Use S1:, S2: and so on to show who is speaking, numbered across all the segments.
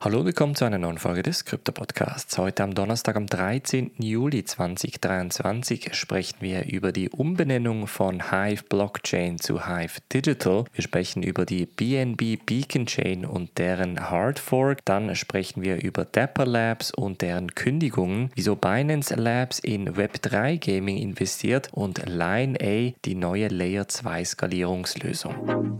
S1: Hallo, willkommen zu einer neuen Folge des Krypto Podcasts. Heute am Donnerstag, am 13. Juli 2023, sprechen wir über die Umbenennung von Hive Blockchain zu Hive Digital. Wir sprechen über die BNB Beacon Chain und deren Hard Fork. Dann sprechen wir über Dapper Labs und deren Kündigungen, wieso Binance Labs in Web3 Gaming investiert und Line A die neue Layer 2 Skalierungslösung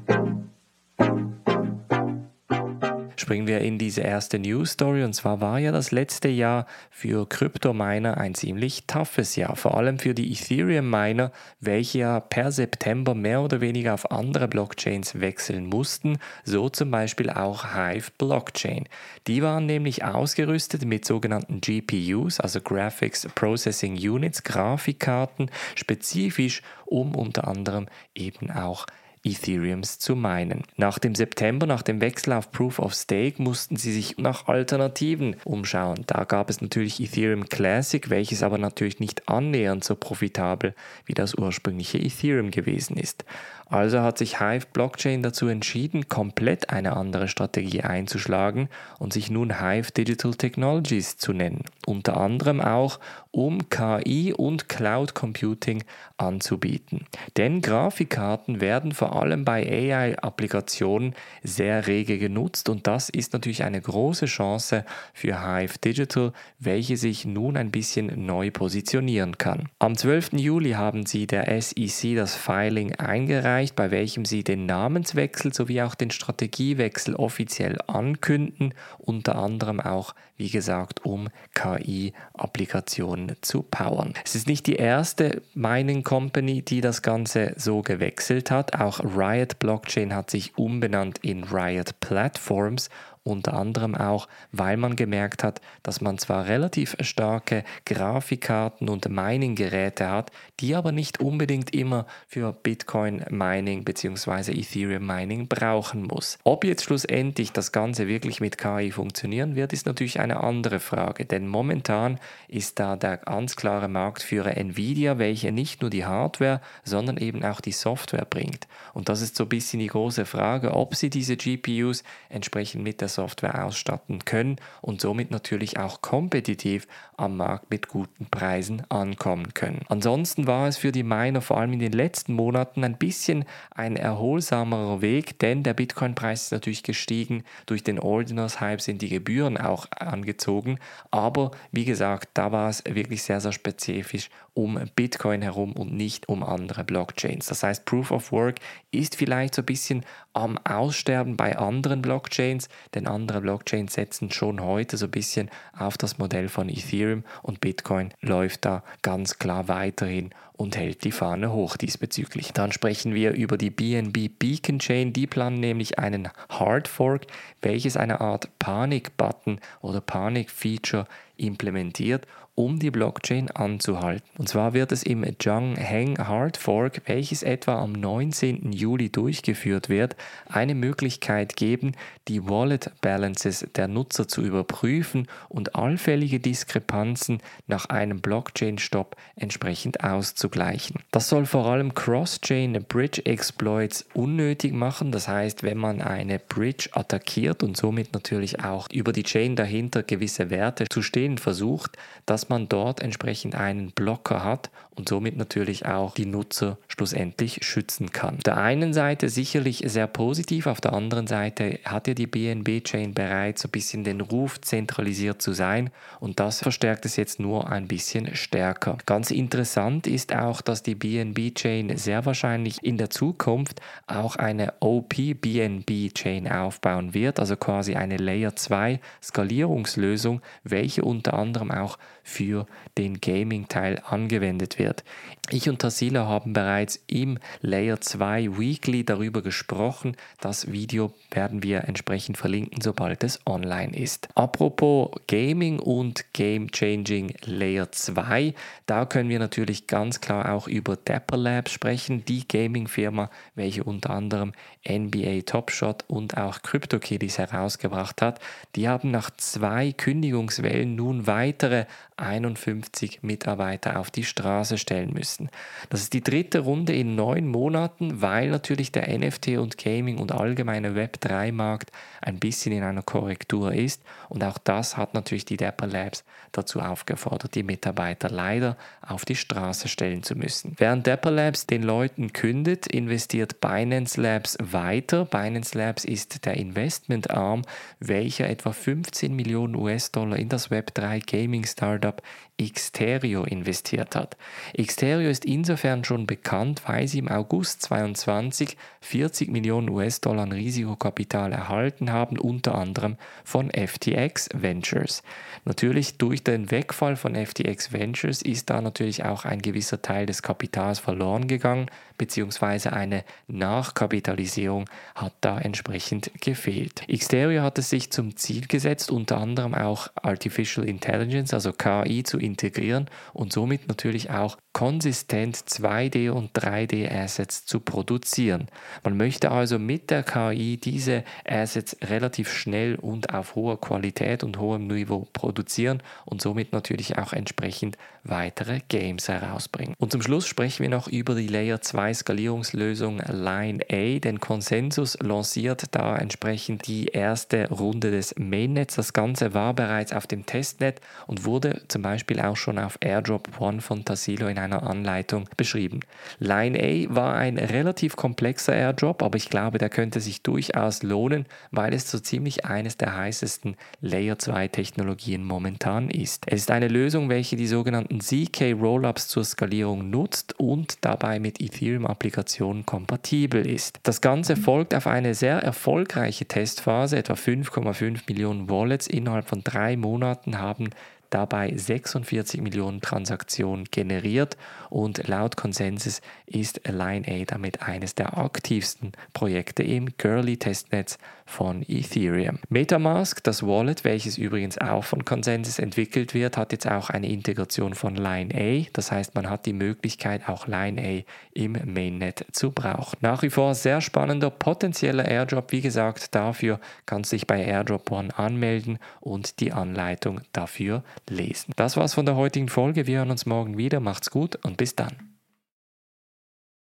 S1: springen wir in diese erste News Story. Und zwar war ja das letzte Jahr für Kryptominer ein ziemlich toughes Jahr. Vor allem für die Ethereum-Miner, welche ja per September mehr oder weniger auf andere Blockchains wechseln mussten. So zum Beispiel auch Hive Blockchain. Die waren nämlich ausgerüstet mit sogenannten GPUs, also Graphics Processing Units, Grafikkarten, spezifisch um unter anderem eben auch Ethereums zu meinen. Nach dem September, nach dem Wechsel auf Proof of Stake, mussten sie sich nach Alternativen umschauen. Da gab es natürlich Ethereum Classic, welches aber natürlich nicht annähernd so profitabel wie das ursprüngliche Ethereum gewesen ist. Also hat sich Hive Blockchain dazu entschieden, komplett eine andere Strategie einzuschlagen und sich nun Hive Digital Technologies zu nennen. Unter anderem auch, um KI und Cloud Computing anzubieten. Denn Grafikkarten werden vor allem bei AI-Applikationen sehr rege genutzt und das ist natürlich eine große Chance für Hive Digital, welche sich nun ein bisschen neu positionieren kann. Am 12. Juli haben sie der SEC das Filing eingereicht, bei welchem sie den Namenswechsel sowie auch den Strategiewechsel offiziell ankünden, unter anderem auch, wie gesagt, um KI-Applikationen zu powern. Es ist nicht die erste Mining Company, die das Ganze so gewechselt hat. Auch Riot Blockchain hat sich umbenannt in Riot Platforms unter anderem auch, weil man gemerkt hat, dass man zwar relativ starke Grafikkarten und Mining-Geräte hat, die aber nicht unbedingt immer für Bitcoin-Mining bzw. Ethereum-Mining brauchen muss. Ob jetzt schlussendlich das Ganze wirklich mit KI funktionieren wird, ist natürlich eine andere Frage, denn momentan ist da der ganz klare Marktführer Nvidia, welche nicht nur die Hardware, sondern eben auch die Software bringt. Und das ist so ein bisschen die große Frage, ob sie diese GPUs entsprechend mit der Software ausstatten können und somit natürlich auch kompetitiv am Markt mit guten Preisen ankommen können. Ansonsten war es für die Miner vor allem in den letzten Monaten ein bisschen ein erholsamerer Weg, denn der Bitcoin-Preis ist natürlich gestiegen. Durch den Ordinals-Hype sind die Gebühren auch angezogen. Aber wie gesagt, da war es wirklich sehr, sehr spezifisch um Bitcoin herum und nicht um andere Blockchains. Das heißt, Proof of Work ist vielleicht so ein bisschen am Aussterben bei anderen Blockchains, denn andere Blockchains setzen schon heute so ein bisschen auf das Modell von Ethereum und Bitcoin läuft da ganz klar weiterhin und hält die Fahne hoch diesbezüglich. Dann sprechen wir über die BNB Beacon Chain. Die planen nämlich einen Hard Fork, welches eine Art Panik-Button oder Panik-Feature implementiert, um die Blockchain anzuhalten. Und zwar wird es im Zhang Heng Hard Fork, welches etwa am 19. Juli durchgeführt wird, eine Möglichkeit geben, die Wallet Balances der Nutzer zu überprüfen und allfällige Diskrepanzen nach einem Blockchain-Stop entsprechend auszugleichen. Das soll vor allem Cross-Chain Bridge Exploits unnötig machen, das heißt, wenn man eine Bridge attackiert und somit natürlich auch über die Chain dahinter gewisse Werte zu stehen versucht, dass man dort entsprechend einen Blocker hat und somit natürlich auch die Nutzer schlussendlich schützen kann. Auf der einen Seite sicherlich sehr positiv, auf der anderen Seite hat ja die BNB-Chain bereits so ein bisschen den Ruf, zentralisiert zu sein und das verstärkt es jetzt nur ein bisschen stärker. Ganz interessant ist auch, dass die BNB-Chain sehr wahrscheinlich in der Zukunft auch eine OP-BNB-Chain aufbauen wird, also quasi eine Layer 2 Skalierungslösung, welche unter anderem auch für den Gaming-Teil angewendet wird. Ich und Tassila haben bereits im Layer 2 Weekly darüber gesprochen. Das Video werden wir entsprechend verlinken, sobald es online ist. Apropos Gaming und Game Changing Layer 2, da können wir natürlich ganz klar auch über Dapper Labs sprechen, die Gaming-Firma, welche unter anderem NBA Top Shot und auch CryptoKitties herausgebracht hat. Die haben nach zwei Kündigungswellen nun weitere 51 Mitarbeiter auf die Straße stellen müssen. Das ist die dritte Runde in neun Monaten, weil natürlich der NFT und Gaming und allgemeine Web3-Markt ein bisschen in einer Korrektur ist. Und auch das hat natürlich die Dapper Labs dazu aufgefordert, die Mitarbeiter leider auf die Straße stellen zu müssen. Während Dapper Labs den Leuten kündet, investiert Binance Labs weiter. Binance Labs ist der Investmentarm, welcher etwa 15 Millionen US-Dollar in das Web3 Gaming Startup Up. Xterio investiert hat. Xterio ist insofern schon bekannt, weil sie im August 2022 40 Millionen US-Dollar Risikokapital erhalten haben, unter anderem von FTX Ventures. Natürlich durch den Wegfall von FTX Ventures ist da natürlich auch ein gewisser Teil des Kapitals verloren gegangen, beziehungsweise eine Nachkapitalisierung hat da entsprechend gefehlt. Xterio hat es sich zum Ziel gesetzt, unter anderem auch Artificial Intelligence, also KI, zu integrieren und somit natürlich auch konsistent 2D und 3D Assets zu produzieren. Man möchte also mit der KI diese Assets relativ schnell und auf hoher Qualität und hohem Niveau produzieren und somit natürlich auch entsprechend weitere Games herausbringen. Und zum Schluss sprechen wir noch über die Layer 2 Skalierungslösung Line A, denn Consensus lanciert da entsprechend die erste Runde des Mainnets. Das Ganze war bereits auf dem Testnet und wurde zum Beispiel auch schon auf Airdrop One von Tassilo in einer Anleitung beschrieben. Line A war ein relativ komplexer Airdrop, aber ich glaube, der könnte sich durchaus lohnen, weil es so ziemlich eines der heißesten Layer 2 Technologien momentan ist. Es ist eine Lösung, welche die sogenannten ZK Rollups zur Skalierung nutzt und dabei mit Ethereum-Applikationen kompatibel ist. Das Ganze folgt auf eine sehr erfolgreiche Testphase, etwa 5,5 Millionen Wallets innerhalb von drei Monaten haben dabei 46 Millionen Transaktionen generiert und laut Konsensus ist Line A damit eines der aktivsten Projekte im Girly-Testnetz von Ethereum. Metamask, das Wallet, welches übrigens auch von Consensus entwickelt wird, hat jetzt auch eine Integration von Line A. Das heißt, man hat die Möglichkeit, auch Line A im Mainnet zu brauchen. Nach wie vor sehr spannender potenzieller Airdrop. Wie gesagt, dafür kannst du dich bei Airdrop One anmelden und die Anleitung dafür lesen. Das war's von der heutigen Folge. Wir hören uns morgen wieder. Macht's gut und bis dann.